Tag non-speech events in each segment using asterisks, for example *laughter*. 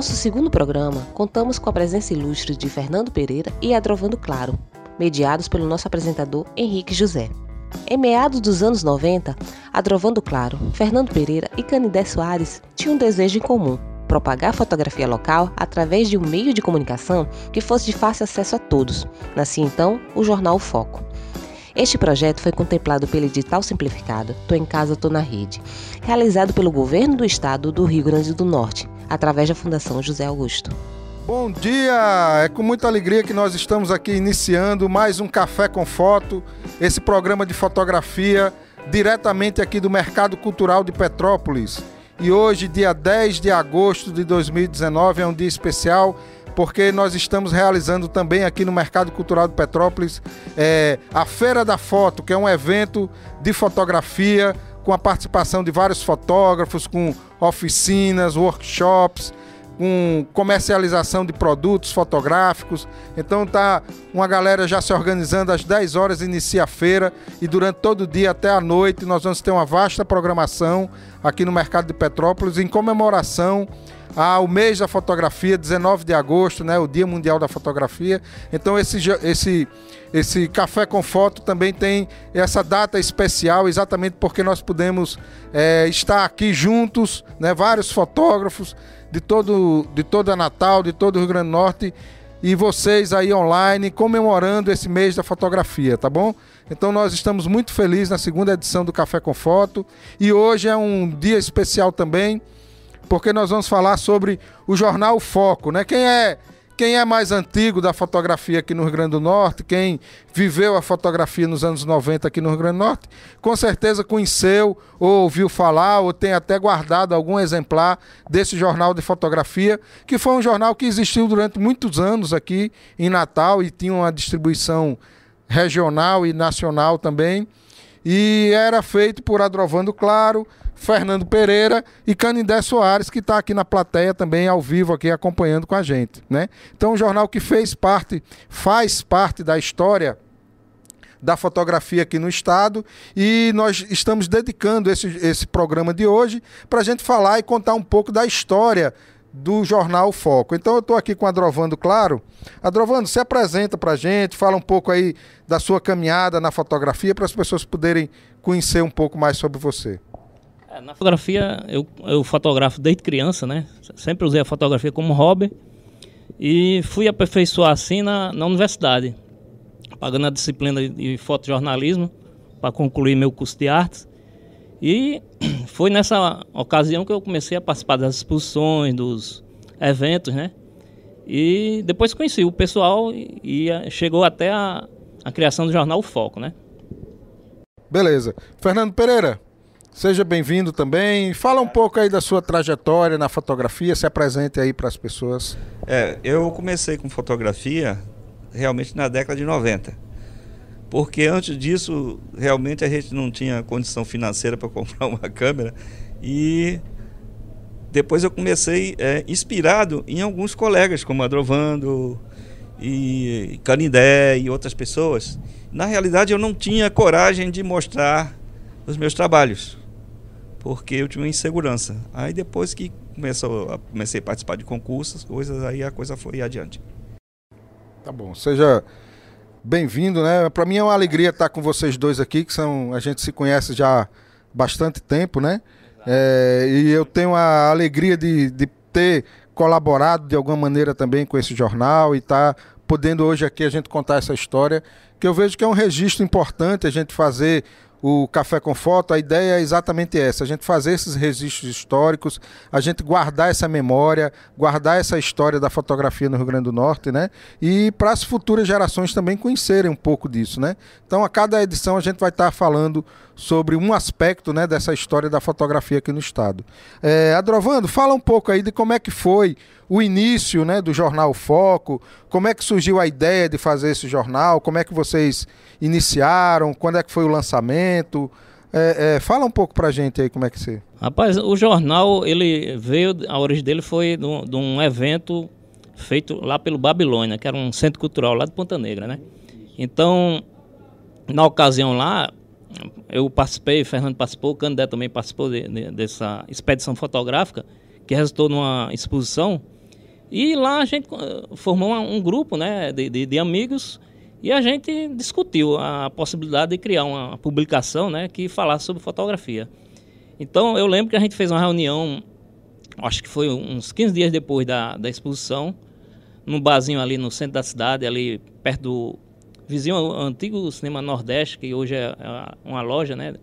nosso segundo programa, contamos com a presença ilustre de Fernando Pereira e Adrovando Claro, mediados pelo nosso apresentador Henrique José. Em meados dos anos 90, Adrovando Claro, Fernando Pereira e Canidé Soares tinham um desejo em comum: propagar fotografia local através de um meio de comunicação que fosse de fácil acesso a todos. Nascia então o jornal o Foco. Este projeto foi contemplado pelo edital simplificado Tô em Casa, Tô na Rede, realizado pelo governo do estado do Rio Grande do Norte, através da Fundação José Augusto. Bom dia! É com muita alegria que nós estamos aqui iniciando mais um Café com Foto, esse programa de fotografia diretamente aqui do Mercado Cultural de Petrópolis. E hoje, dia 10 de agosto de 2019, é um dia especial porque nós estamos realizando também aqui no Mercado Cultural de Petrópolis é, a Feira da Foto, que é um evento de fotografia com a participação de vários fotógrafos, com oficinas, workshops, com comercialização de produtos fotográficos. Então tá uma galera já se organizando às 10 horas inicia a feira e durante todo o dia até a noite nós vamos ter uma vasta programação aqui no mercado de Petrópolis em comemoração ao mês da fotografia, 19 de agosto, né, o Dia Mundial da Fotografia. Então esse, esse, esse café com foto também tem essa data especial, exatamente porque nós podemos é, estar aqui juntos, né, vários fotógrafos de todo de toda Natal, de todo o Rio Grande do Norte e vocês aí online comemorando esse mês da fotografia, tá bom? Então nós estamos muito felizes na segunda edição do Café com Foto e hoje é um dia especial também porque nós vamos falar sobre o jornal Foco, né? Quem é quem é mais antigo da fotografia aqui no Rio Grande do Norte, quem viveu a fotografia nos anos 90 aqui no Rio Grande do Norte, com certeza conheceu ou ouviu falar ou tem até guardado algum exemplar desse jornal de fotografia, que foi um jornal que existiu durante muitos anos aqui em Natal e tinha uma distribuição regional e nacional também. E era feito por Adrovando Claro, Fernando Pereira e Canindé Soares, que está aqui na plateia também ao vivo aqui acompanhando com a gente, né? Então, um jornal que fez parte, faz parte da história da fotografia aqui no estado e nós estamos dedicando esse, esse programa de hoje para a gente falar e contar um pouco da história do jornal Foco. Então eu estou aqui com a Adrovando Claro. Adrovando, se apresenta para a gente, fala um pouco aí da sua caminhada na fotografia para as pessoas poderem conhecer um pouco mais sobre você. É, na fotografia, eu, eu fotografo desde criança, né? Sempre usei a fotografia como hobby. E fui aperfeiçoar assim na, na universidade, pagando a disciplina de fotojornalismo para concluir meu curso de artes. E *clears throat* foi nessa ocasião que eu comecei a participar das exposições, dos eventos, né? E depois conheci o pessoal e, e chegou até a, a criação do jornal Foco, né? Beleza. Fernando Pereira, Seja bem-vindo também. Fala um pouco aí da sua trajetória na fotografia, se apresente aí para as pessoas. É, eu comecei com fotografia realmente na década de 90. Porque antes disso, realmente a gente não tinha condição financeira para *laughs* comprar uma câmera. E depois eu comecei é, inspirado em alguns colegas, como Adrovando e Canindé e outras pessoas. Na realidade, eu não tinha coragem de mostrar os meus trabalhos porque eu tinha uma insegurança. Aí depois que começou, comecei a participar de concursos, coisas, aí a coisa foi adiante. Tá bom, seja bem-vindo, né? Para mim é uma alegria estar com vocês dois aqui, que são a gente se conhece já há bastante tempo, né? É, e eu tenho a alegria de, de ter colaborado de alguma maneira também com esse jornal e estar tá podendo hoje aqui a gente contar essa história, que eu vejo que é um registro importante a gente fazer o Café com Foto, a ideia é exatamente essa: a gente fazer esses registros históricos, a gente guardar essa memória, guardar essa história da fotografia no Rio Grande do Norte, né? E para as futuras gerações também conhecerem um pouco disso, né? Então, a cada edição a gente vai estar falando sobre um aspecto né, dessa história da fotografia aqui no estado. É, Adrovando, fala um pouco aí de como é que foi o início né, do jornal Foco, como é que surgiu a ideia de fazer esse jornal, como é que vocês iniciaram, quando é que foi o lançamento. É, é, fala um pouco pra gente aí como é que você. Rapaz, o jornal, ele veio, a origem dele foi de de um evento feito lá pelo Babilônia, que era um centro cultural lá de Ponta Negra, né? Então, na ocasião lá, eu participei, Fernando participou, o Candé também participou de, de, dessa expedição fotográfica, que resultou numa exposição E lá a gente uh, formou um grupo né, de, de, de, amigos e a gente discutiu a possibilidade de criar uma publicação né, que falasse sobre fotografia. Então eu lembro que a gente fez uma reunião, acho que foi uns 15 dias depois da, da exposição, num barzinho ali no centro da cidade, ali perto do vizinho ao antigo Cinema Nordeste, que hoje é, é uma loja, né?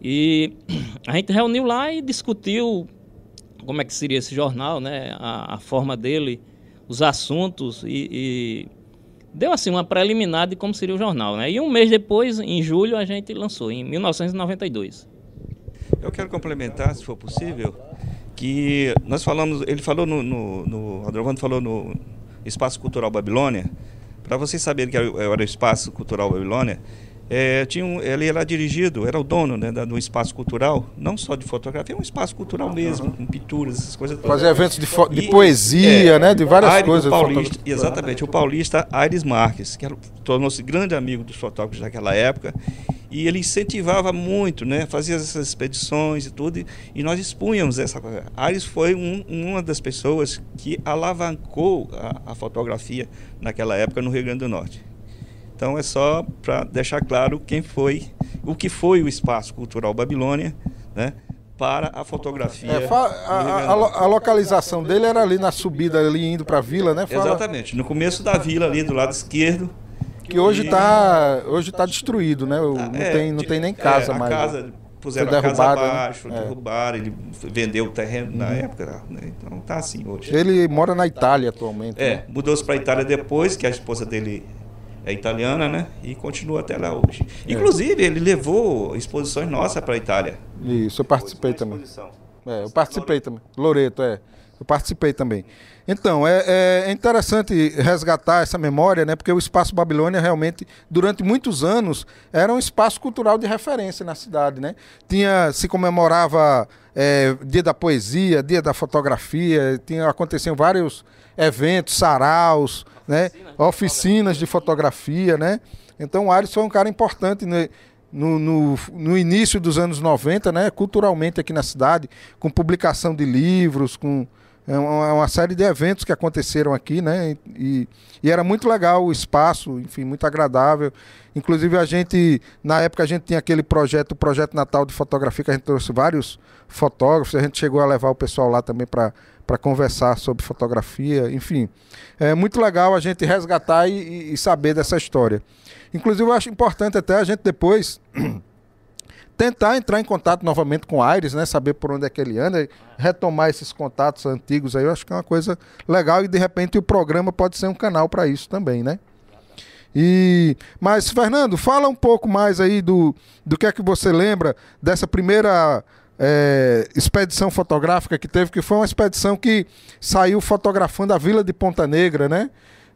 E *clears throat* a gente reuniu lá e discutiu como é que seria esse jornal, né? A, a forma dele, os assuntos e, e, deu assim uma preliminar de como seria o jornal, né? E um mês depois, em julho, a gente lançou, em 1992. Eu quero complementar, se for possível, que nós falamos, ele falou no, no, no Adrovando falou no Espaço Cultural Babilônia, para vocês saberem que era o Espaço Cultural Babilônia, é, tinha um, ele era dirigido, era o dono né, do espaço cultural, não só de fotografia, é um espaço cultural mesmo, com pinturas, essas coisas todas. Fazia eventos de, de e, poesia, é, né, de várias Aires, coisas. Paulista, exatamente, o paulista Aires Marques, que tornou-se grande amigo dos fotógrafos daquela época, e ele incentivava muito, né, fazia essas expedições e tudo, e, e nós expunhamos essa coisa. Aires foi um, uma das pessoas que alavancou a, a fotografia naquela época no Rio Grande do Norte. Então é só para deixar claro quem foi, o que foi o Espaço Cultural Babilônia, né? Para a fotografia. É, a, a, a, localização dele era ali na subida, ali indo para a vila, né? Fala... Exatamente, no começo da vila ali do lado esquerdo. Que hoje está hoje tá destruído, né? Não, é, tem, não tem nem casa é, mais. Casa, né? puseram a casa né? abaixo, né? derrubaram, ele vendeu o terreno na uhum. época, né? então tá assim hoje. Ele mora na Itália atualmente. É, né? mudou-se para a Itália depois, que a esposa dele é italiana, né? E continua até lá hoje. É. Inclusive, ele levou exposições nossas para a Itália. Isso, eu participei também. É, eu participei também. Loreto, é. Eu participei também. Então, é, é, interessante resgatar essa memória, né? Porque o Espaço Babilônia realmente, durante muitos anos, era um espaço cultural de referência na cidade, né? Tinha, se comemorava é, Dia da Poesia, Dia da Fotografia, tinha, aconteciam vários eventos, saraus, né? oficinas de fotografia, né? Então o Ares foi um cara importante né? no, no, no, início dos anos 90, né? culturalmente aqui na cidade, com publicação de livros, com é uma, uma série de eventos que aconteceram aqui, né? E, e, era muito legal o espaço, enfim, muito agradável. Inclusive a gente, na época a gente tinha aquele projeto, o projeto Natal de fotografia, que a gente trouxe vários fotógrafos, a gente chegou a levar o pessoal lá também para para conversar sobre fotografia, enfim. É muito legal a gente resgatar e, e, saber dessa história. Inclusive, eu acho importante até a gente depois *clears throat* tentar entrar em contato novamente com o Aires, né? Saber por onde é que ele anda, retomar esses contatos antigos aí, eu acho que é uma coisa legal e de repente o programa pode ser um canal para isso também, né? E, mas, Fernando, fala um pouco mais aí do, do que é que você lembra dessa primeira é, expedição fotográfica que teve, que foi uma expedição que saiu fotografando a Vila de Ponta Negra, né?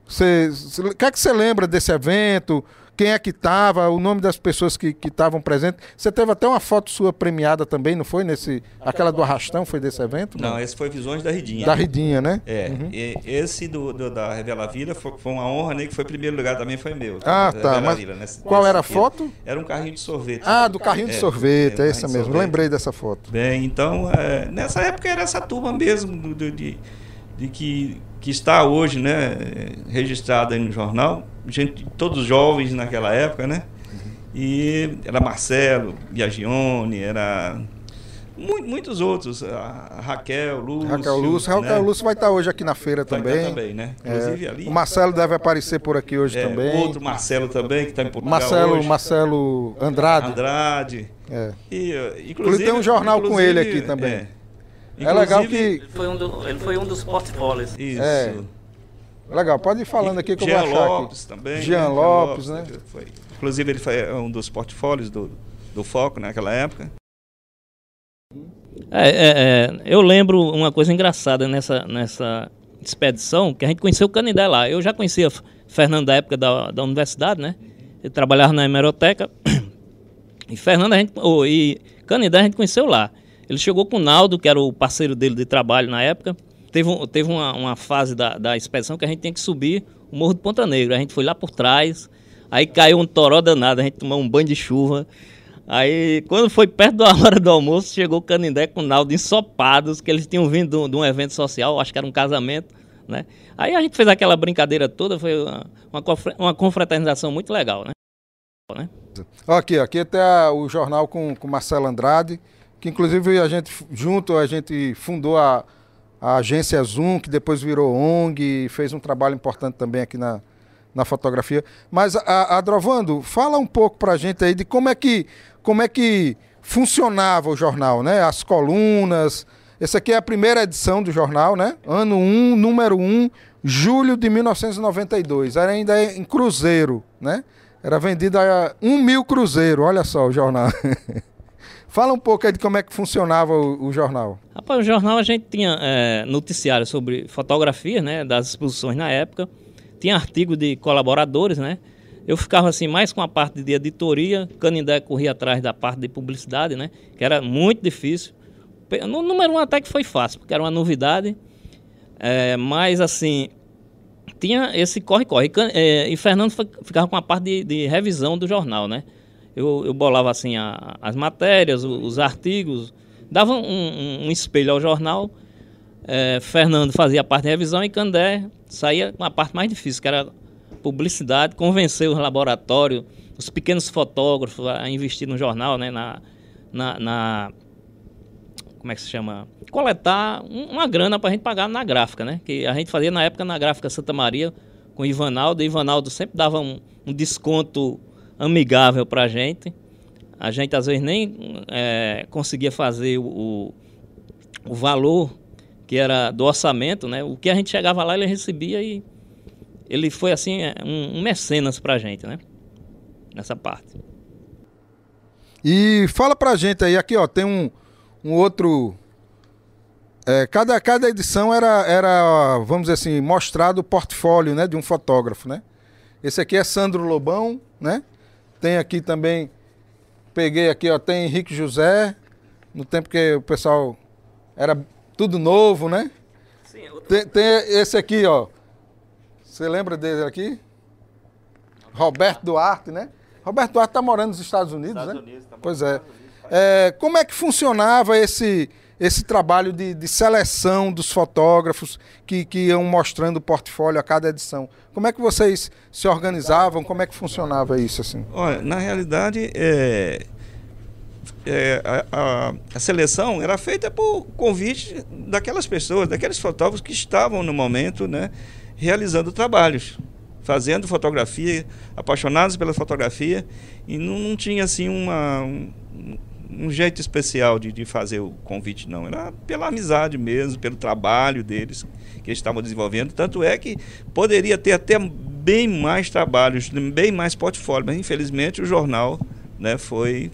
O que é que você lembra desse evento? Quem é que estava, o nome das pessoas que estavam presentes. Você teve até uma foto sua premiada também, não foi? nesse Aquela do Arrastão foi desse evento? Não, não esse foi Visões da Ridinha. Da Ridinha, né? É. Uhum. esse do, do, da Revela Vila foi, foi, uma honra, né? Que foi primeiro lugar também foi meu. Ah, tá. Mas Vila, nesse, qual nesse era a foto? Era um carrinho de sorvete. Ah, do carrinho de é, sorvete, é, é essa mesmo. Sorvete. Lembrei dessa foto. Bem, então, é, nessa época era essa turma mesmo do, do de, de que que está hoje né, registrada no jornal, gente, todos jovens naquela época, né? E era Marcelo, Biagione, era muitos outros, a Raquel, Lúcio. Raquel Lúcio, né? Raquel Lúcio vai estar hoje aqui na feira vai também. também, né? Inclusive é. ali. O Marcelo deve aparecer por aqui hoje é, também. Outro Marcelo também que está em Portugal Marcelo, hoje. Marcelo Andrade. Andrade. É. E, inclusive tem um jornal com ele aqui também. É, é legal que. Ele foi um, do, ele foi um dos portfólios. Isso. É. Legal, pode ir falando aqui que Jean eu vou achar Lopes aqui. também. Jean, né? Lopes, né? Foi. Inclusive ele foi um dos portfólios do, do Foco naquela época. É, é, é, eu lembro uma coisa engraçada nessa, nessa expedição, que a gente conheceu o Canindé lá. Eu já conhecia Fernando da época da, da universidade, né? Ele trabalhava na hemeroteca. *coughs* E Fernando a gente, oh, e Canindé a gente conheceu lá. Ele chegou com o Naldo, que era o parceiro dele de trabalho na época. Teve, teve uma, uma fase da, da expedição que a gente tinha que subir o Morro de Ponta Negra. A gente foi lá por trás, aí caiu um toró danado, a gente tomou um banho de chuva. Aí, quando foi perto da *laughs* hora do almoço, chegou o Canindé com o Naldo ensopados, que eles tinham vindo de um, um evento social, acho que era um casamento Né? Aí a gente fez aquela brincadeira toda, foi uma, uma, confraternização muito legal, né? Aqui, aqui até o jornal com, com Marcelo Andrade, que inclusive a gente, junto, a gente fundou a, a agência Zoom, que depois virou ONG, fez um trabalho importante também aqui na, na fotografia. Mas, a, a Drovando, fala um pouco para a gente aí de como é que, como é que funcionava o jornal, né? As colunas. Essa aqui é a primeira edição do jornal, né? Ano 1, número 1, julho de 1992. Era ainda em cruzeiro, né? Era vendido a um mil cruzeiro, olha só o jornal. *laughs* Fala um pouco aí de como é que funcionava o, o jornal. Rapaz, o jornal a gente tinha é, noticiário sobre fotografia, né, das exposições na época, tinha artigo de colaboradores, né, eu ficava assim mais com a parte de editoria, Canindé corria atrás da parte de publicidade, né, que era muito difícil. No número um até que foi fácil, porque era uma novidade, é, mas assim, tinha esse corre-corre. É, e Fernando ficava com a parte de, de revisão do jornal, né? Eu, eu bolava assim a, as matérias, os, os artigos, dava um, um, um, espelho ao jornal. É, Fernando fazia a parte de revisão e Candé saía com a parte mais difícil, que era publicidade, convencer os laboratórios, os pequenos fotógrafos a investir no jornal, né? Na, na, na como é que se chama? Coletar uma grana para a gente pagar na gráfica, né? Que a gente fazia na época na gráfica Santa Maria com Ivanaldo. E Ivanaldo sempre dava um, um desconto amigável para a gente. A gente às vezes nem é, conseguia fazer o, o valor que era do orçamento, né? O que a gente chegava lá ele recebia e ele foi assim é, um, um mecenas para a gente, né? Nessa parte. E fala para a gente aí, aqui ó, tem um, um outro. É, cada, cada edição era, era, vamos dizer assim, mostrado o portfólio né, de um fotógrafo, né? Esse aqui é Sandro Lobão, né? Tem aqui também, peguei aqui, ó, tem Henrique José, no tempo que o pessoal era tudo novo, né? Sim, é outro... tem, tem esse aqui, ó. Você lembra dele aqui? Roberto Duarte, né? Roberto Duarte está morando nos Estados Unidos, Estados né? Unidos, tá pois é. é. Como é que funcionava esse, esse trabalho de, de, seleção dos fotógrafos que, que iam mostrando o portfólio a cada edição? Como é que vocês se organizavam? Como é que funcionava isso assim? Olha, na realidade, é, é, a, a, seleção era feita por convite daquelas pessoas, daqueles fotógrafos que estavam no momento, né, realizando trabalhos, fazendo fotografia, apaixonados pela fotografia e não, não tinha assim uma um, um jeito especial de, de fazer o convite, não. Era pela amizade mesmo, pelo trabalho deles que eles estavam desenvolvendo. Tanto é que poderia ter até bem mais trabalhos, bem mais portfólio, mas infelizmente o jornal né, foi.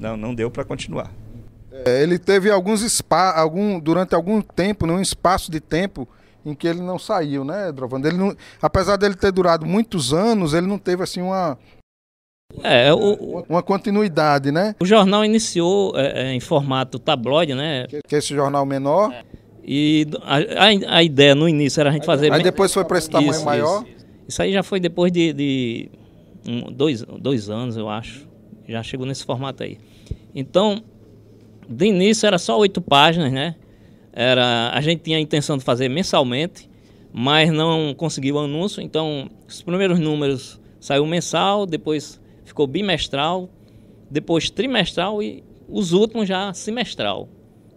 Não, não deu para continuar. É, ele teve alguns spa, algum durante algum tempo, num espaço de tempo em que ele não saiu, né, Drovando? Ele não, apesar dele ter durado muitos anos, ele não teve assim uma é, o, uma continuidade, né? O jornal iniciou é, é, em formato tabloide, né? Que, é esse jornal menor. É. E a, a, a, ideia no início era a gente fazer. Aí depois foi para esse tamanho isso, maior? Isso, isso, aí já foi depois de, de um, dois, dois anos, eu acho. Já chegou nesse formato aí. Então, de início era só oito páginas, né? Era, a gente tinha a intenção de fazer mensalmente, mas não conseguiu o anúncio. Então, os primeiros números saiu mensal, depois ficou bimestral, depois trimestral e os últimos já semestral.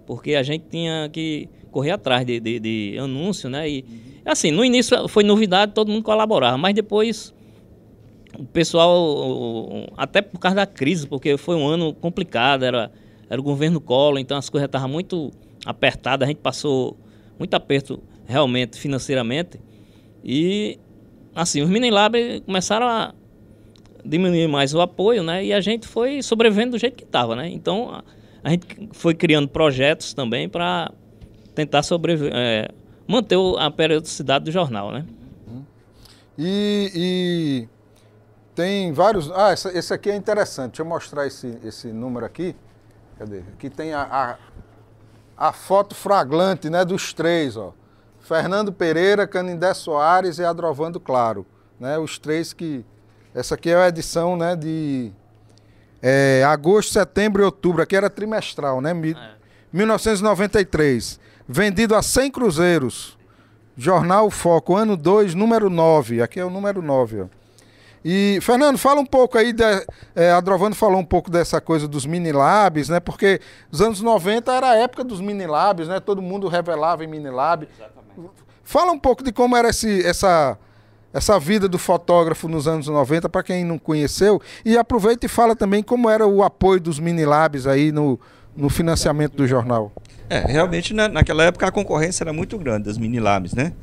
Porque a gente tinha que correr atrás de, de, de anúncio, né? E assim, no início foi novidade, todo mundo colaborava, mas depois o pessoal, até por causa da crise, porque foi um ano complicado, era, era o governo Collor, então as coisas estavam muito apertadas, a gente passou muito aperto realmente financeiramente. E assim, os Mini Lab começaram a, diminuir mais o apoio, né? E a gente foi sobrevivendo do jeito que estava, né? Então a, gente foi criando projetos também para tentar sobreviver, é, manter a periodicidade do jornal, né? E, e tem vários. Ah, esse, esse, aqui é interessante. Deixa eu mostrar esse, esse número aqui. Cadê? Aqui tem a, a, a foto fraglante, né? Dos três, ó. Fernando Pereira, Canindé Soares e Adrovando Claro, né? Os três que essa aqui é a edição né, de é, agosto, setembro e outubro. Aqui era trimestral, né? É. 1993. Vendido a 100 cruzeiros. Jornal Foco, ano 2, número 9. Aqui é o número 9, ó. E, Fernando, fala um pouco aí, de, é, a Drovando falou um pouco dessa coisa dos mini labs, né? Porque os anos 90 era a época dos mini labs, né? Todo mundo revelava em mini lab. Exatamente. Fala um pouco de como era esse, essa, essa vida do fotógrafo nos anos 90, para quem não conheceu. E aproveita e fala também como era o apoio dos mini labs aí no, no financiamento do jornal. É, realmente na, naquela época a concorrência era muito grande das mini labs, né?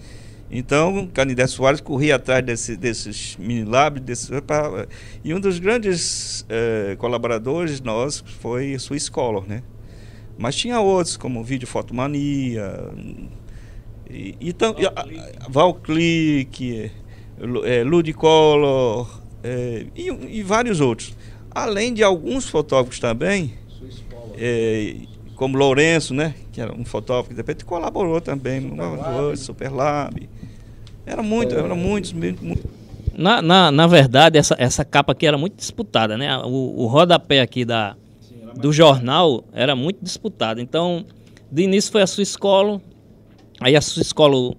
Então, Canidé Soares corria atrás desse, desses mini labs, desse, e um dos grandes eh, colaboradores nós foi Swiss Color, né? Mas tinha outros, como Vídeo Fotomania, e, e, Valclick, é, Ludicolor é, e, e, vários outros. Além de alguns fotógrafos também, é, como Lourenço, né, que era um fotógrafo que depois colaborou também no Superlab. Era muito, era muitos, muito, Na, na, na verdade, essa, essa capa aqui era muito disputada, né? O, o rodapé aqui da, do jornal era muito disputado. Então, de início foi a sua escola, aí a sua escola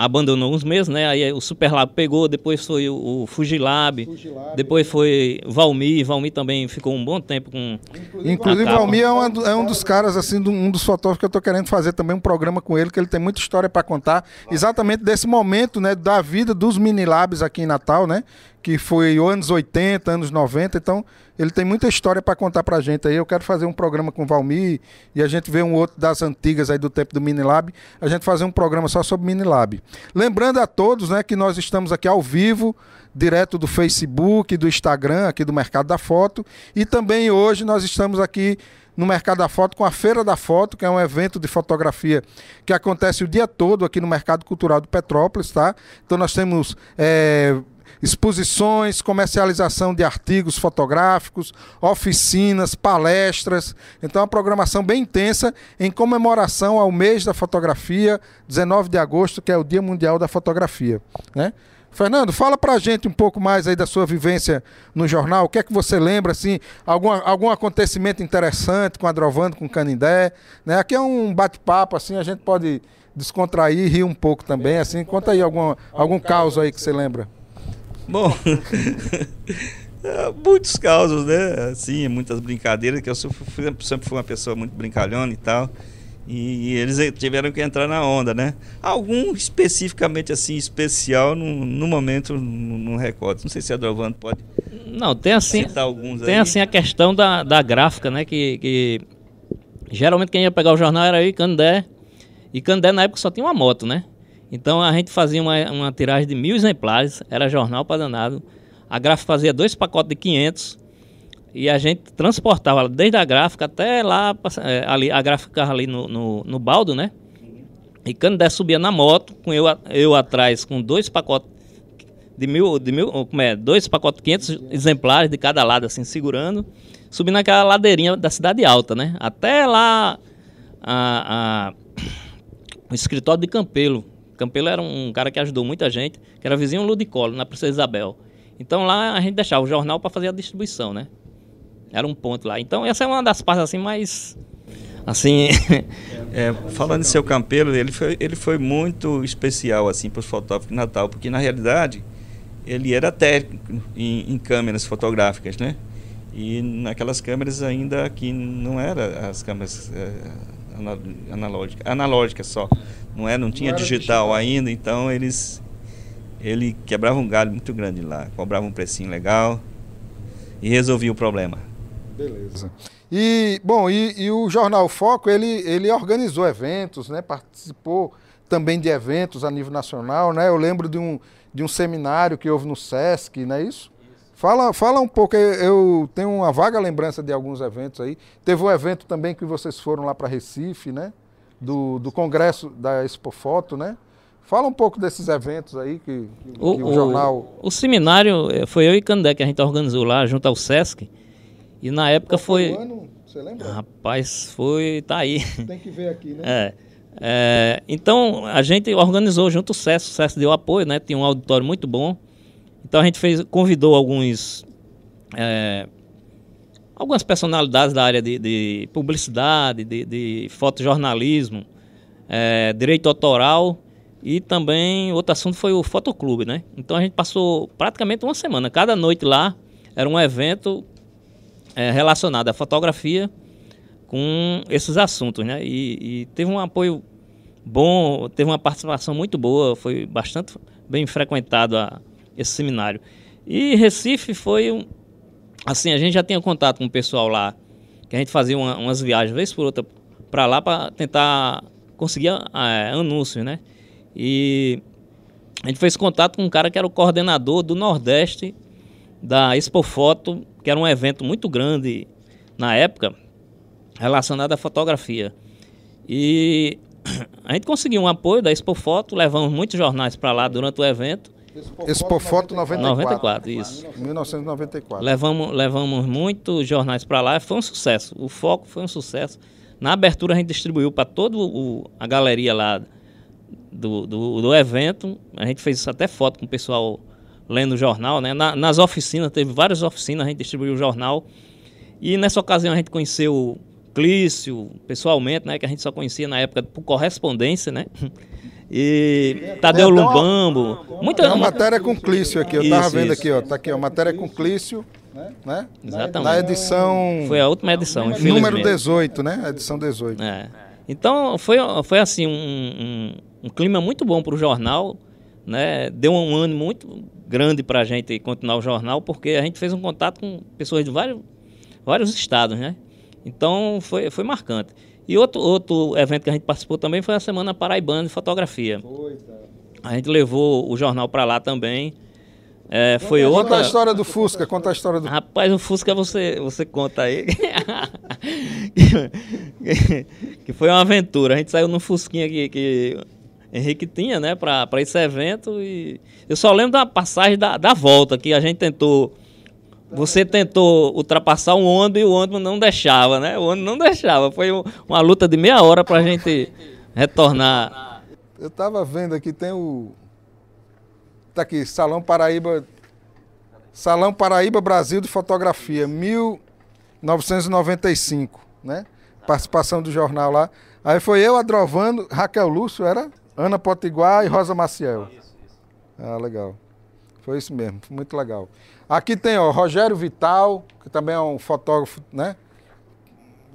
abandonou uns meses, né? Aí o Superlab pegou, depois foi o, o Fugilab, Fugilab, depois foi Valmir, Valmir também ficou um bom tempo com. Inclusive, Valmir é, uma, é, um dos caras, assim, um dos fotógrafos que eu estou querendo fazer também um programa com ele, que ele tem muita história para contar, exatamente desse momento, né, da vida dos mini labs aqui em Natal, né? Que foi anos 80, anos 90, então ele tem muita história para contar para a gente aí. Eu quero fazer um programa com o Valmir e a gente vê um outro das antigas aí do tempo do Minilab. A gente fazer um programa só sobre Minilab. Lembrando a todos, né, que nós estamos aqui ao vivo, direto do Facebook, do Instagram, aqui do Mercado da Foto, e também hoje nós estamos aqui no Mercado da Foto com a Feira da Foto, que é um evento de fotografia que acontece o dia todo aqui no Mercado Cultural do Petrópolis, tá? Então nós temos é, exposições, comercialização de artigos fotográficos, oficinas, palestras. Então, é uma programação bem intensa em comemoração ao mês da fotografia, 19 de agosto, que é o Dia Mundial da Fotografia. Né? Fernando, fala pra gente um pouco mais aí da sua vivência no jornal. O que é que você lembra, assim, algum, algum acontecimento interessante com a Drovando, com o Canindé? Né? Aqui é um bate-papo, assim, a gente pode descontrair, rir um pouco também, assim. Conta aí algum, algum caos aí que você lembra. Bom, *laughs* muitos causos, né? Assim, muitas brincadeiras, que eu sempre fui uma pessoa muito brincalhona e tal. E, eles tiveram que entrar na onda, né? Algum especificamente assim, especial, no, no momento, não recordo. Não sei se a Drovando pode. Não, tem assim. tem aí. assim a questão da, da gráfica, né? Que, que geralmente quem ia pegar o jornal era eu e Candé. E Candé na época só tinha uma moto, né? Então a gente fazia uma, uma tiragem de mil exemplares, era jornal para danado. A gráfica fazia dois pacotes de 500 e a gente transportava desde a gráfica até lá, é, ali, a gráfica ficava ali no, no, no baldo, né? E Candé subia na moto, com eu, eu atrás com dois pacotes de mil, de mil, como é, dois pacotes de 500 exemplares de cada lado, assim, segurando, subindo aquela ladeirinha da Cidade Alta, né? Até lá a, a, o escritório de Campelo, Campelo era um cara que ajudou muita gente, que era vizinho Ludicolo, na Princesa Isabel. Então lá a gente deixava o jornal para fazer a distribuição, né? Era um ponto lá. Então essa é uma das partes assim mais assim *laughs* é, falando em seu Campelo ele foi ele foi muito especial assim para os fotógrafos de Natal porque na realidade ele era técnico em, em, câmeras fotográficas né e naquelas câmeras ainda que não era as câmeras é, analógicas analógicas só não é, não tinha não digital, digital, ainda, então eles ele quebrava um galho muito grande lá, cobrava um precinho legal e resolvia o problema. Beleza. E bom, e, e, o jornal Foco ele ele organizou eventos, né? Participou também de eventos a nível nacional, né? Eu lembro de um de um seminário que houve no Sesc, não é isso? Fala, fala um pouco, eu tenho uma vaga lembrança de alguns eventos aí. Teve um evento também que vocês foram lá para Recife, né? do, do congresso da Expo Foto, né? Fala um pouco desses eventos aí que, que o, o, jornal. O, o, seminário eh, foi eu e Candé que a gente organizou lá junto ao Sesc. E na época foi. foi ano, você lembra? Rapaz, foi. tá aí. Tem que ver aqui, né? *laughs* É. é então a gente organizou junto o Sesc, o Sesc deu apoio, né? Tinha um auditório muito bom. Então a gente fez, convidou alguns é, algumas personalidades da área de, de publicidade, de, de fotojornalismo, é, direito autoral E também outro assunto foi o fotoclube, né? Então a gente passou praticamente uma semana. Cada noite lá era um evento é, relacionado à fotografia com esses assuntos, né? E, e, teve um apoio bom, teve uma participação muito boa, foi bastante bem frequentado a, esse seminário. E Recife foi um, assim, a gente já tinha contato com o pessoal lá, que a gente fazia uma, umas viagens vez por outra para lá para tentar conseguir é, anúncios, né? E a gente fez contato com um cara que era o coordenador do Nordeste da Expo Foto, que era um evento muito grande na época, relacionado à fotografia. E *clears throat* a gente conseguiu um apoio da Expo Foto, levamos muitos jornais para lá durante o evento. Expo Foto 94. 94, isso. 1994. Levamos, levamos muitos jornais para lá, foi um sucesso. O foco foi um sucesso. Na abertura a gente distribuiu para toda a galeria lá do, do, do, evento. A gente fez até foto com o pessoal lendo o jornal. Né? Na, nas oficinas, teve várias oficinas, a gente distribuiu o jornal. E nessa ocasião a gente conheceu o Clício pessoalmente, né? Que a gente só conhecia na época por correspondência, né? E Tadeu é, Lumbambo. Muita uma matéria com Clício aqui, eu estava vendo isso. aqui, ó. Tá aqui, ó. Matéria com Clício. Né? Exatamente. Na edição. Foi a última edição, Número 18, né? Edição 18. É. Então foi, foi assim, um, um, um clima muito bom para o jornal. Né? Deu um ano muito grande para a gente continuar o jornal, porque a gente fez um contato com pessoas de vários, vários estados, né? Então foi, foi marcante. E outro, outro evento que a gente participou também foi a Semana Paraibana de Fotografia. Foi, tá. A gente levou o jornal para lá também. É, foi conta outra. Conta a história do Fusca, conta a história do. Rapaz, o Fusca você, você conta aí. *laughs* que foi uma aventura. A gente saiu no Fusquinha que, que Henrique tinha, né, para esse evento. E eu só lembro da passagem da, da volta, que a gente tentou você tentou ultrapassar um ônibus e o ônibus não deixava, né? O ônibus não deixava. Foi uma luta de meia hora para a gente retornar. Eu estava vendo aqui, tem o. Tá aqui, Salão Paraíba. Salão Paraíba Brasil de Fotografia, 1995, né? Participação do jornal lá. Aí foi eu, Adrovando, Raquel Lúcio, era? Ana Potiguar e Rosa Maciel. Ah, legal. Foi isso mesmo, muito legal. Aqui tem o Rogério Vital, que também é um fotógrafo, né?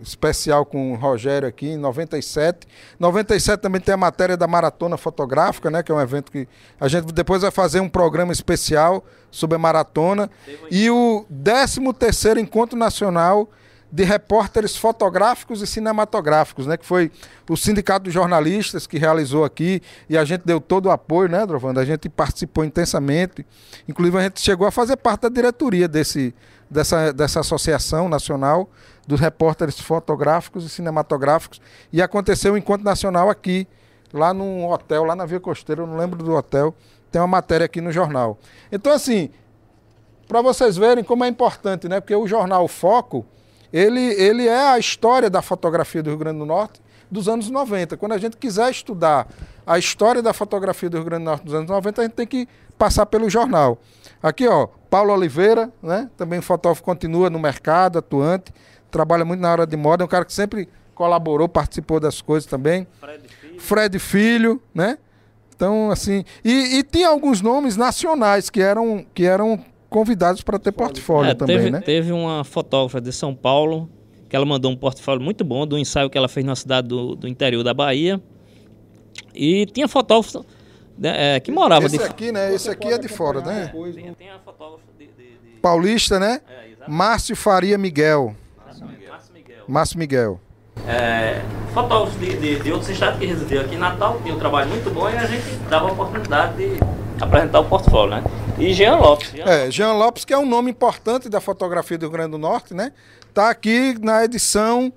Especial com o Rogério aqui, em 97. 97 também tem a matéria da Maratona Fotográfica, né? Que é um evento que a gente depois vai fazer um programa especial sobre a maratona. E o 13 terceiro Encontro Nacional de repórteres fotográficos e cinematográficos, né? Que foi o Sindicato dos Jornalistas que realizou aqui e a gente deu todo o apoio, né, Drovando? A gente participou intensamente. Inclusive, a gente chegou a fazer parte da diretoria desse, dessa, dessa Associação Nacional dos Repórteres Fotográficos e Cinematográficos. E aconteceu um encontro nacional aqui, lá num hotel, lá na Via Costeira, eu não lembro do hotel. Tem uma matéria aqui no jornal. Então, assim, para vocês verem como é importante, né? Porque o jornal Foco ele, ele é a história da fotografia do Rio Grande do Norte dos anos 90. Quando a gente quiser estudar a história da fotografia do Rio Grande do Norte dos anos 90, a gente tem que passar pelo jornal. Aqui, ó, Paulo Oliveira, né? Também fotógrafo continua no mercado, atuante, trabalha muito na área de moda, é um cara que sempre colaborou, participou das coisas também. Fred Filho, Fred Filho né? Então, assim, e, e tinha alguns nomes nacionais que eram, que eram convidados para ter portfólio é, também, teve, né? Teve uma fotógrafa de São Paulo que ela mandou um portfólio muito bom do ensaio que ela fez na cidade do, do interior da Bahia. E tinha fotógrafo né, é, que morava Esse de aqui, né? Esse aqui é de fora, né? Tem, tem a fotógrafa de, de, de... Paulista, né? É, Márcio Faria Miguel. Márcio Miguel. Márcio Miguel. É, fotógrafos de, de, de, outros estados que residiam aqui em Natal, tinha um trabalho muito bom e a gente dava a oportunidade de apresentar o portfólio, né? E Jean Lopes. Jean é, Jean Lopes, que é um nome importante da fotografia do Rio Grande do Norte, né? Tá aqui na edição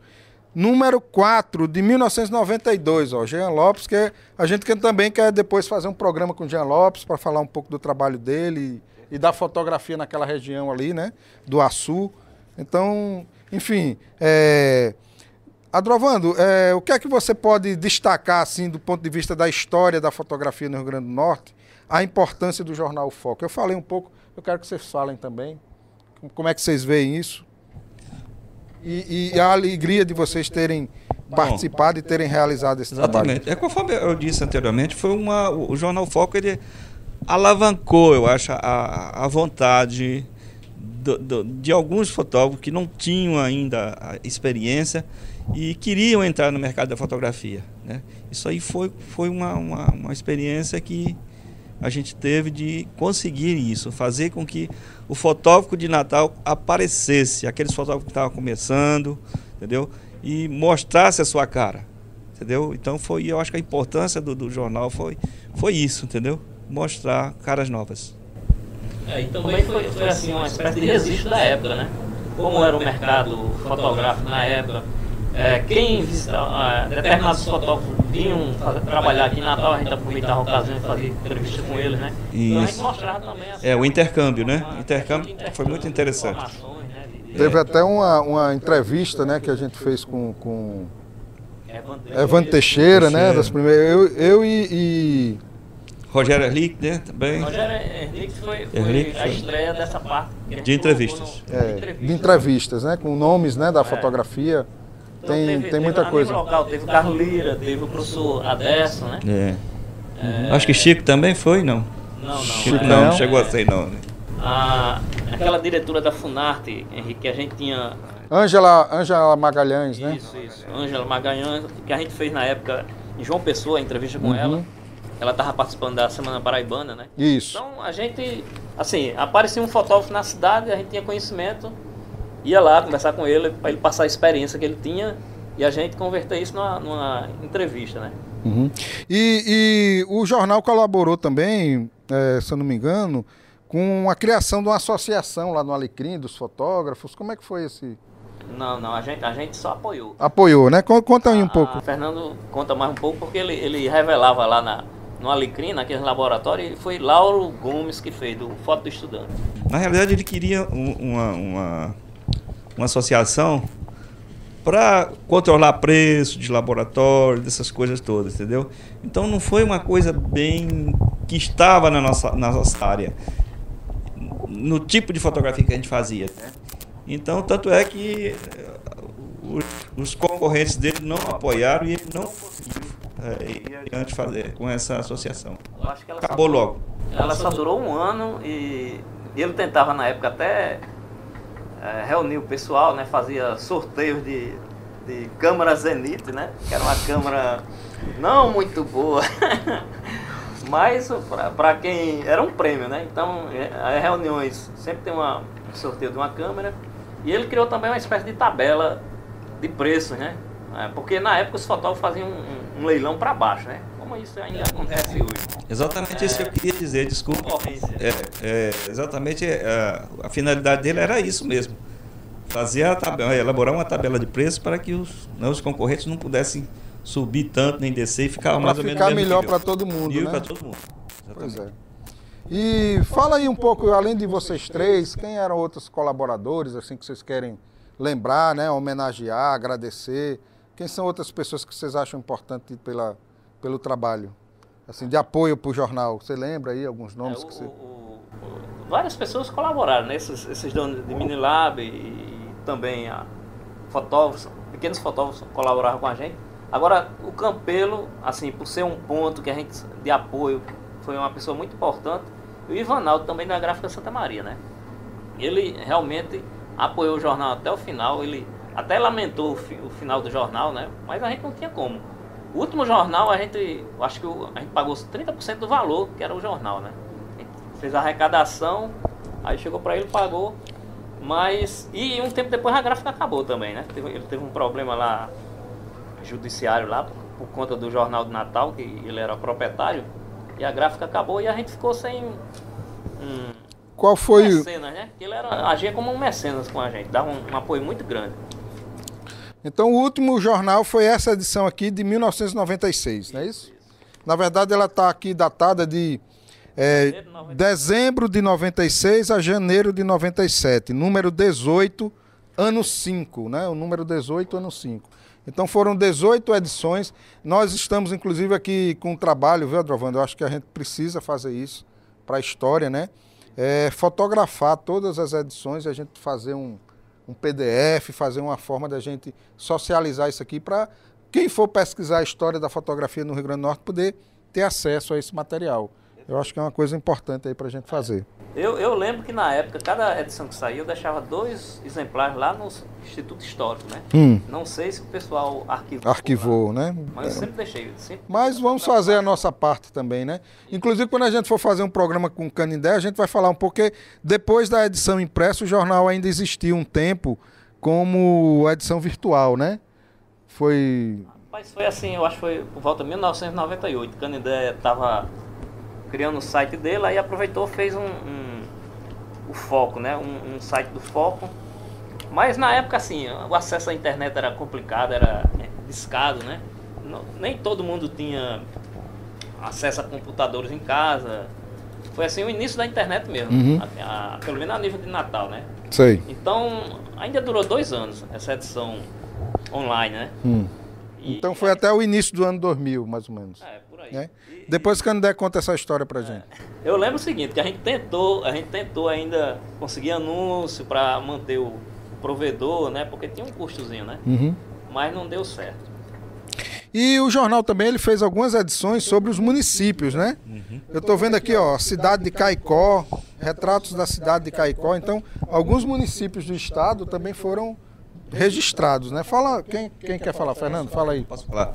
número 4 de 1992, ó. Jean Lopes, que a gente também quer depois fazer um programa com Jean Lopes para falar um pouco do trabalho dele e, e, da fotografia naquela região ali, né? Do Açu. Então, enfim, é... Adrovando, é, o que é que você pode destacar, assim, do ponto de vista da história da fotografia no Rio Grande do Norte, a importância do jornal Foco. Eu falei um pouco, eu quero que vocês falem também. Como é que vocês veem isso? E, e a alegria de vocês terem participado e terem realizado esse Exatamente. trabalho. É conforme eu disse anteriormente, foi uma, o Jornal Foco ele alavancou, eu acho, a, a vontade do, do, de alguns fotógrafos que não tinham ainda a experiência e queriam entrar no mercado da fotografia. Né? Isso aí foi, foi uma, uma, uma experiência que a gente teve de conseguir isso, fazer com que o fotógrafo de Natal aparecesse, aqueles fotógrafos que estavam começando, entendeu? E mostrasse a sua cara, entendeu? Então foi, eu acho que a importância do, do jornal foi, foi isso, entendeu? Mostrar caras novas. É, e também foi, foi assim uma espécie de registro da época, né? Como era o mercado fotográfico na época, é, quem visitava, é, determinados fotógrafos vinham fazer, trabalhar aqui em Natal, a gente aproveitava a ocasião e fazia entrevista com eles, né? Então a gente Isso. mostrava também. É, o intercâmbio, né? uma- Intercâmbio foi muito interessante. né, de- Teve até uma, uma entrevista né, que a gente fez com, com Evan Teixeira, né? Das primeiras, eu, eu e, e Rogério Erlich, né? Também. Rogério Henrique foi, foi a foi- estreia dessa parte. gente De entrevistas. no- é, de entrevistas, né? Com nomes né, da fotografia. Então, Tem, teve- tem teve muita coisa. Local, teve o Carlos Lira, teve o professor Adesso, né? É. Acho que Chico também foi, não. Não, não. Chico é, não, não. chegou a ser não. Né? a, aquela diretora da Funarte, Henrique, que a gente tinha. Ângela, Ângela Magalhães, né? Isso, isso. Ângela Magalhães, que a gente fez na época em João Pessoa, a entrevista com Uhum. ela. Ela estava participando da Semana Paraibana, né? Isso. Então a gente, assim, aparecia um fotógrafo na cidade, a gente tinha conhecimento, ia lá conversar com ele para ele passar a experiência que ele tinha e a gente converter isso numa, numa entrevista, né? Uhum. E, e o jornal colaborou também, é, se eu não me engano, com a criação de uma associação lá no Alecrim dos fotógrafos. Como é que foi esse? Não, não, a gente, a gente só apoiou. Apoiou, né? Con- Conta aí um O pouco. Fernando conta mais um pouco porque ele, ele revelava lá na, no Alecrim, naquele laboratório, e foi Lauro Gomes que fez, do Foto do Estudante. Na realidade, ele queria um- uma, uma, uma associação para controlar preço de laboratório, dessas coisas todas, entendeu? Então não foi uma coisa bem que estava na nossa, na nossa área, no tipo de fotografia que a gente fazia. né? Então, tanto é que eh, os, os concorrentes dele não apoiaram e ele não conseguiu eh, ir adiante fazer com essa associação. Acabou só, logo. Ela só durou um ano e ele tentava na época até eh, reunir o pessoal, né? Fazia sorteios de, de câmera Zenith, né? Que era uma câmera não muito boa. *laughs* Mas para quem. Era um prêmio, né? Então, eh, as reuniões sempre tem uma, um sorteio de uma câmera. E ele criou também uma espécie de tabela de preços, né? Eh, Porque na época os fotógrafos faziam um- um leilão para baixo, né? Como isso ainda acontece hoje. Exatamente isso que eu queria dizer, desculpa. É, é, exatamente, é, a finalidade dele era isso mesmo. Fazer a tabela, elaborar uma tabela de preços para que os, né, os concorrentes não pudessem subir tanto nem descer e ficar Para mais ou menos ficar melhor para todo mundo, Nível né? para todo mundo. Pois Exatamente. é. E fala aí um pouco, além de vocês três, quem eram outros colaboradores, assim, que vocês querem lembrar, né? Homenagear, agradecer. Quem são outras pessoas que vocês acham importante pela, pelo trabalho? Assim, de apoio para o jornal. Você lembra aí alguns nomes É, que o- você. o- o- várias pessoas colaboraram, né? Esses, esses donos de Minilab e, e também a fotógrafos, pequenos fotógrafos colaboraram com a gente. Agora, o Campelo, assim, por ser um ponto que a gente de apoio, foi uma pessoa muito importante. E o Ivanaldo também da Gráfica Santa Maria, né? Ele realmente apoiou o jornal até o final, ele até lamentou o, fi- o final do jornal, né? Mas a gente não tinha como. O último jornal, a gente, acho que a gente pagou 30% do valor que era o jornal, né? Fez a arrecadação, aí chegou para ele, pagou, mas... E um tempo depois a gráfica acabou também, né? Ele teve um problema lá, judiciário lá, por, conta do Jornal do Natal, que ele era proprietário, e a gráfica acabou e a gente ficou sem um, Qual foi. mecenas, né? Ele era, agia como um mecenas com a gente, dava um, um apoio muito grande. Então, o último jornal foi essa edição aqui de 1996, não é isso? Na verdade, ela está aqui datada de é, Janeiro de 96. dezembro de 96 a janeiro de 97, número 18, ano 5, né? O número 18, ano 5. Então foram 18 edições. Nós estamos, inclusive, aqui com um trabalho, viu, Adrovando? Eu acho que a gente precisa fazer isso para a história, né? É, fotografar todas as edições e a gente fazer um, um PDF, fazer uma forma da gente socializar isso aqui para quem for pesquisar a história da fotografia no Rio Grande do Norte poder ter acesso a esse material. Eu acho que é uma coisa importante aí para a gente fazer. Eu, eu lembro que na época, cada edição que saiu, eu deixava dois exemplares lá no Instituto Histórico, né? Hum. Não sei se o pessoal arquivou. Arquivou, né? Mas eu sempre deixei. Sempre... Mas vamos fazer a nossa parte também, né? Inclusive, quando a gente for fazer um programa com o Canindé, a gente vai falar um pouco, porque depois da edição impressa, o jornal ainda existiu um tempo como edição virtual, né? Foi. Mas foi assim, eu acho que foi por volta de 1998. O Canindé estava criando o site dele, aí aproveitou fez um, um o Foco, né? Um, um, site do Foco. Mas na época, assim, o acesso à internet era complicado, era discado, né? Não, nem todo mundo tinha acesso a computadores em casa. Foi assim o início da internet mesmo, uhum. a, a, pelo menos a nível de Natal, né? Sei. Então, ainda durou dois anos essa edição online, né? Hum. Então foi até o início do ano 2000, mais ou menos. É, por aí. Né? E, Depois que André conta essa história pra gente. É. Eu lembro o seguinte, que a gente tentou, a gente tentou ainda conseguir anúncio para manter o provedor, né? Porque tinha um custozinho, né? Uhum. Mas não deu certo. E o jornal também ele fez algumas edições sobre os municípios, né? Uhum. Eu estou vendo aqui, ó, cidade de Caicó, retratos da cidade de Caicó. Então, alguns municípios do estado também foram registrados, né? Fala, quem, quem quer falar? Fernando, fala aí. Posso falar?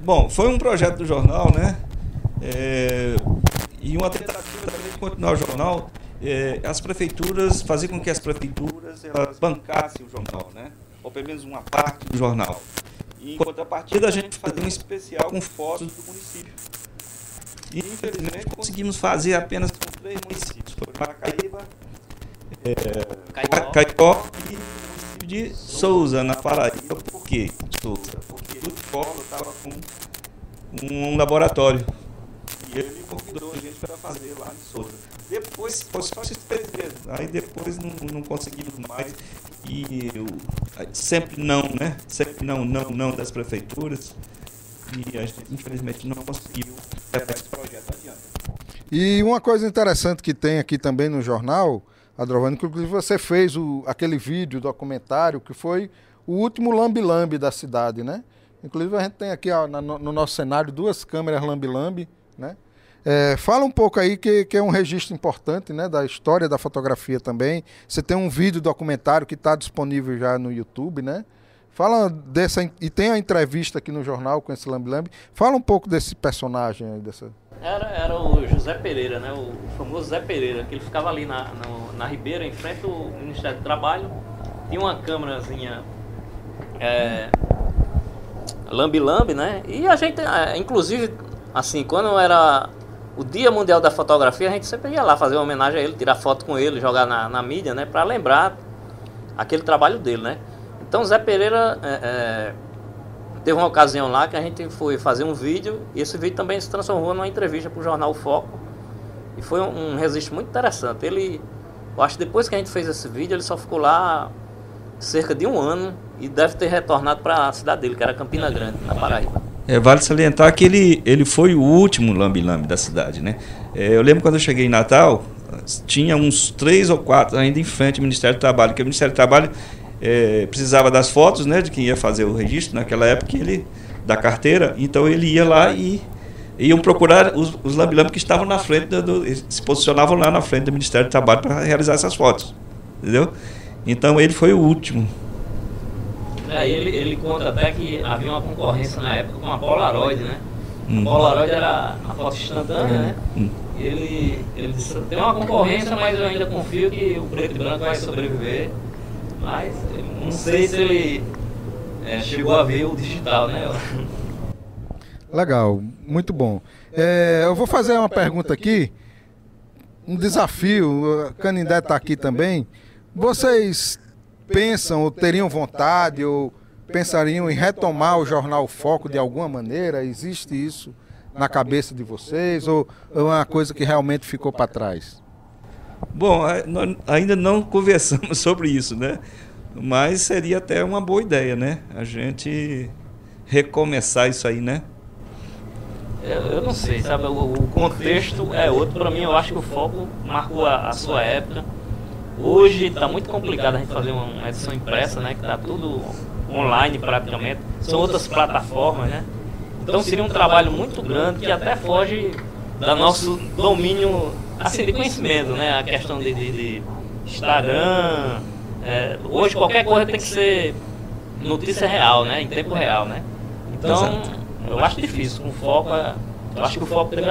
Bom, foi um projeto do jornal, né? É, e uma tentativa também de continuar o jornal, é, as prefeituras, fazer com que as prefeituras elas bancassem o jornal, né? Ou pelo menos uma parte do jornal. E em contrapartida a gente fazia um especial com fotos do município. E infelizmente conseguimos fazer apenas com três municípios. Foi Paracaíba, é, Caicó. Caicó e de Souza, na Paraíba. Por quê? Souza? Porque o Polo estava com um laboratório. E ele convidou a gente para fazer lá em Souza. Depois, foi só esses três. Aí depois não, não conseguimos mais. E eu, sempre não, né? Sempre não, não, não das prefeituras. E a gente, infelizmente, não conseguiu levar esse projeto adiante. E uma coisa interessante que tem aqui também no jornal Adrovani, inclusive você fez o, aquele vídeo, documentário, que foi o último lambi-lambi da cidade, né? Inclusive a gente tem aqui ó, no, no, nosso cenário duas câmeras lambi-lambi, né? É, fala um pouco aí que, que é um registro importante né, da história da fotografia também. Você tem um vídeo documentário que está disponível já no YouTube, né? Fala dessa. E tem a entrevista aqui no jornal com esse Lambi Lambi. Fala um pouco desse personagem aí, dessa. Era, era o José Pereira, né? O famoso Zé Pereira, que ele ficava ali na, no, na Ribeira, em frente ao Ministério do Trabalho. Tinha uma câmerazinha é, lambi-lambi, né? E a gente, é, inclusive, assim, quando era o Dia Mundial da Fotografia, a gente sempre ia lá fazer uma homenagem a ele, tirar foto com ele, jogar na, na mídia, né? Pra lembrar aquele trabalho dele, né? Então, Zé Pereira... É, é, Teve uma ocasião lá que a gente foi fazer um vídeo e esse vídeo também se transformou numa entrevista para o jornal Foco. E foi um, um registro muito interessante. Ele, eu acho que depois que a gente fez esse vídeo, ele só ficou lá cerca de um ano e deve ter retornado para a cidade dele, que era Campina Grande, na Paraíba. É, vale salientar que ele, ele foi o último lambi-lambi da cidade, né? É, eu lembro quando eu cheguei em Natal, tinha uns três ou quatro ainda em frente ao Ministério do Trabalho, que o Ministério do Trabalho é, precisava das fotos, né, de quem ia fazer o registro naquela época, ele da carteira, então ele ia lá e iam procurar os, os lambi que estavam na frente do, do, se posicionavam lá na frente do Ministério do Trabalho para realizar essas fotos, entendeu? Então ele foi o último. É, ele, ele conta até que havia uma concorrência na época com a Polaroid, né? Hum. A Polaroid era a foto instantânea, né? Hum. Ele, ele disse, tem uma concorrência, mas eu ainda confio que o preto e branco vai sobreviver. Mas não sei se ele é, chegou a ver o digital, né? *laughs* Legal, muito bom. É, eu vou fazer uma pergunta aqui, um desafio, Canindé está aqui também. Vocês pensam ou teriam vontade ou pensariam em retomar o jornal Foco de alguma maneira? Existe isso na cabeça de vocês ou é uma coisa que realmente ficou para trás? Bom, nós ainda não *laughs* conversamos sobre isso, né? Mas seria até uma boa ideia, né? A gente recomeçar isso aí, né? Eu, eu não sei, sabe? O, o contexto é outro. Para mim, eu acho que o foco marcou a, a sua época. Hoje está muito complicado a gente fazer uma edição impressa, né? Que está tudo online praticamente, são outras plataformas, né? Então seria um trabalho muito grande que até foge do nosso domínio assim, de conhecimento, né? A questão de, de, de Instagram. É, hoje qualquer coisa tem que ser notícia real, né? Em tempo real, né? Então, eu acho difícil. Com foco, é, eu acho que o foco tem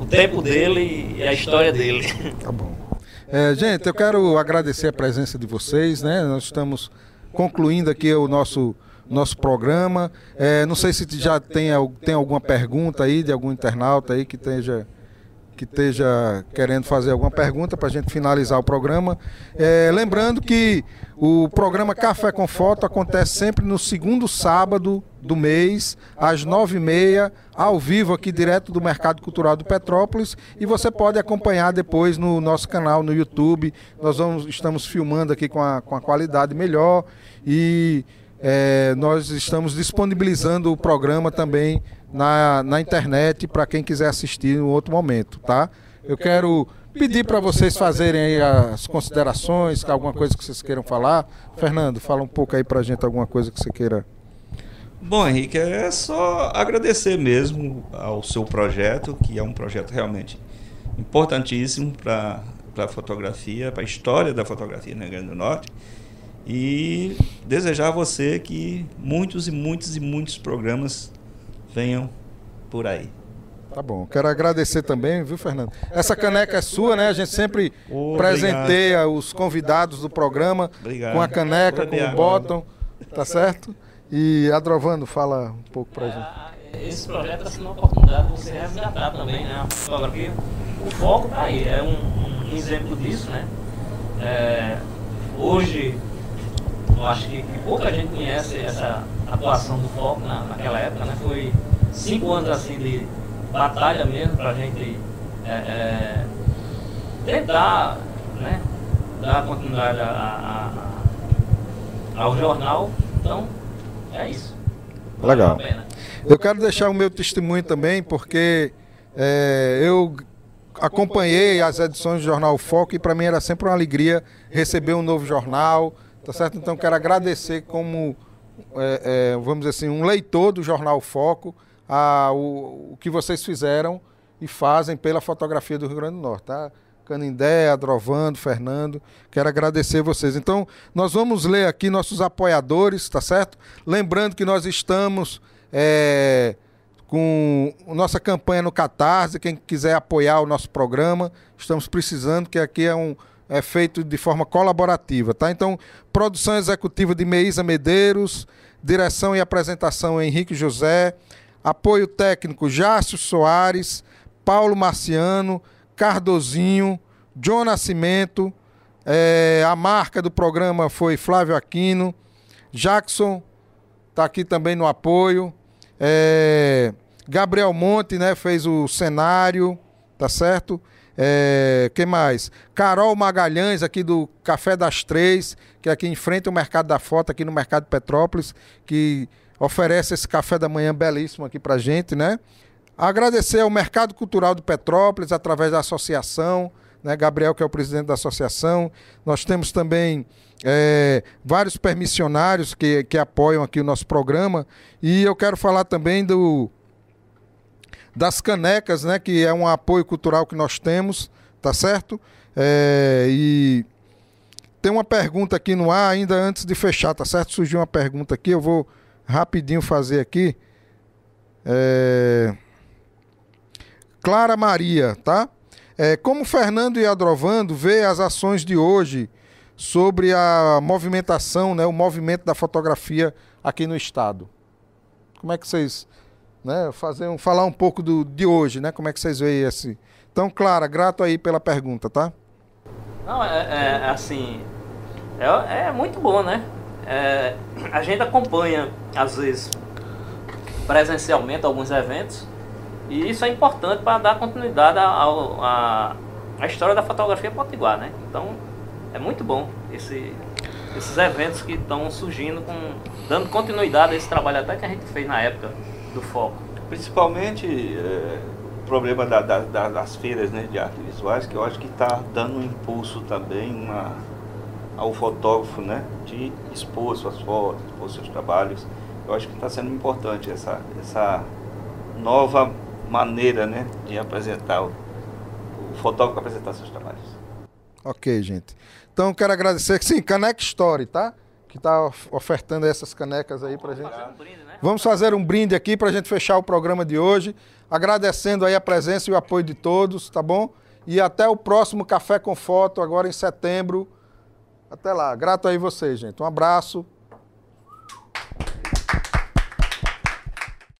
o tempo dele e a história dele. *laughs* Tá bom. É, gente, eu quero agradecer a presença de vocês, né? Nós estamos concluindo aqui o nosso nosso programa. É, não sei se já tem, tem alguma pergunta aí de algum internauta aí que esteja que esteja querendo fazer alguma pergunta para a gente finalizar o programa. É, lembrando que o programa Café com Foto acontece sempre no segundo sábado do mês, às nove e meia, ao vivo aqui direto do Mercado Cultural do Petrópolis. E você pode acompanhar depois no nosso canal no YouTube. Nós vamos, estamos filmando aqui com a, com a qualidade melhor e é, nós estamos disponibilizando o programa também na, na internet para quem quiser assistir em outro momento, tá? Eu quero pedir para vocês fazerem as considerações, alguma coisa que vocês queiram falar. Fernando, fala um pouco aí para a gente alguma coisa que você queira. Bom, Henrique, é só agradecer mesmo ao seu projeto, que é um projeto realmente importantíssimo para a fotografia, para a história da fotografia no Rio Grande do Norte. E desejar a você que muitos e muitos e muitos programas venham por aí. Tá bom. Quero agradecer também, viu, Fernando? Essa caneca é sua, né? A gente sempre oh, presenteia obrigado. os convidados do programa obrigado. com a caneca, com o bottom, tá certo? E Adrovando, fala um pouco pra gente. É, esse projeto está sendo uma oportunidade de você resgatar também, né? A fotografia. O foco tá aí, é um, um exemplo disso, né? É, hoje, eu acho que, que pouca gente conhece essa atuação do foco na, naquela época, né? Foi cinco anos assim de batalha mesmo para a gente é, é, tentar né, dar continuidade a, a, a, ao jornal. Então, é isso. Legal. Eu quero deixar o meu testemunho também, porque é, eu acompanhei as edições do Jornal Foco e para mim era sempre uma alegria receber um novo jornal, tá certo? Então quero agradecer como, é, é, vamos dizer assim, um leitor do Jornal Foco, a, o, o que vocês fizeram e fazem pela fotografia do Rio Grande do Norte, tá? Canindé, Adrovando, Fernando, quero agradecer vocês. Então, nós vamos ler aqui nossos apoiadores, tá certo? Lembrando que nós estamos é, com nossa campanha no Catarse, quem quiser apoiar o nosso programa, estamos precisando, que aqui é um é feito de forma colaborativa, tá? Então, produção executiva de Meisa Medeiros, direção e apresentação Henrique José, Apoio técnico Jácio Soares, Paulo Marciano, Cardozinho, John Nascimento. É, a marca do programa foi Flávio Aquino. Jackson está aqui também no apoio. É, Gabriel Monte né, fez o cenário, tá certo? É, que mais? Carol Magalhães, aqui do Café das Três, que é aqui em frente ao Mercado da Foto, aqui no Mercado Petrópolis, que oferece esse café da manhã belíssimo aqui para gente, né? Agradecer ao Mercado Cultural de Petrópolis, através da associação, né? Gabriel, que é o presidente da associação. Nós temos também é, vários permissionários que, que apoiam aqui o nosso programa. E eu quero falar também do das canecas, né? Que é um apoio cultural que nós temos, tá certo? É, e tem uma pergunta aqui no ar, ainda antes de fechar, tá certo? Surgiu uma pergunta aqui, eu vou rapidinho fazer aqui. É... Clara Maria, tá? É, como Fernando e Adrovando vê as ações de hoje sobre a movimentação, né, o movimento da fotografia aqui no estado? Como é que vocês, né, fazer um, falar um pouco do, de hoje, né? Como é que vocês veem esse? Então, Clara, grato aí pela pergunta, tá? Não, é, é assim, é, é muito bom, né? É, a gente acompanha, às vezes, presencialmente alguns eventos, e isso é importante para dar continuidade à, história da fotografia potiguar, né? Então, é muito bom esse, esses eventos que estão surgindo, com, dando continuidade a esse trabalho até que a gente fez na época do foco. Principalmente é, o problema da, da, das feiras né, de artes visuais, que eu acho que está dando um impulso também, uma ao fotógrafo, né, de expor suas fotos, expor seus trabalhos. Eu acho que está sendo importante essa, essa nova maneira, né, de apresentar o, o fotógrafo apresentar seus trabalhos. Ok, gente. Então quero agradecer, sim, Caneca Story, tá? Que está ofertando essas canecas aí para gente. Vamos fazer um brinde aqui para a gente fechar o programa de hoje, agradecendo aí a presença e o apoio de todos, tá bom? E até o próximo Café com Foto, agora em setembro. Até lá. Grato aí vocês, gente. Um abraço.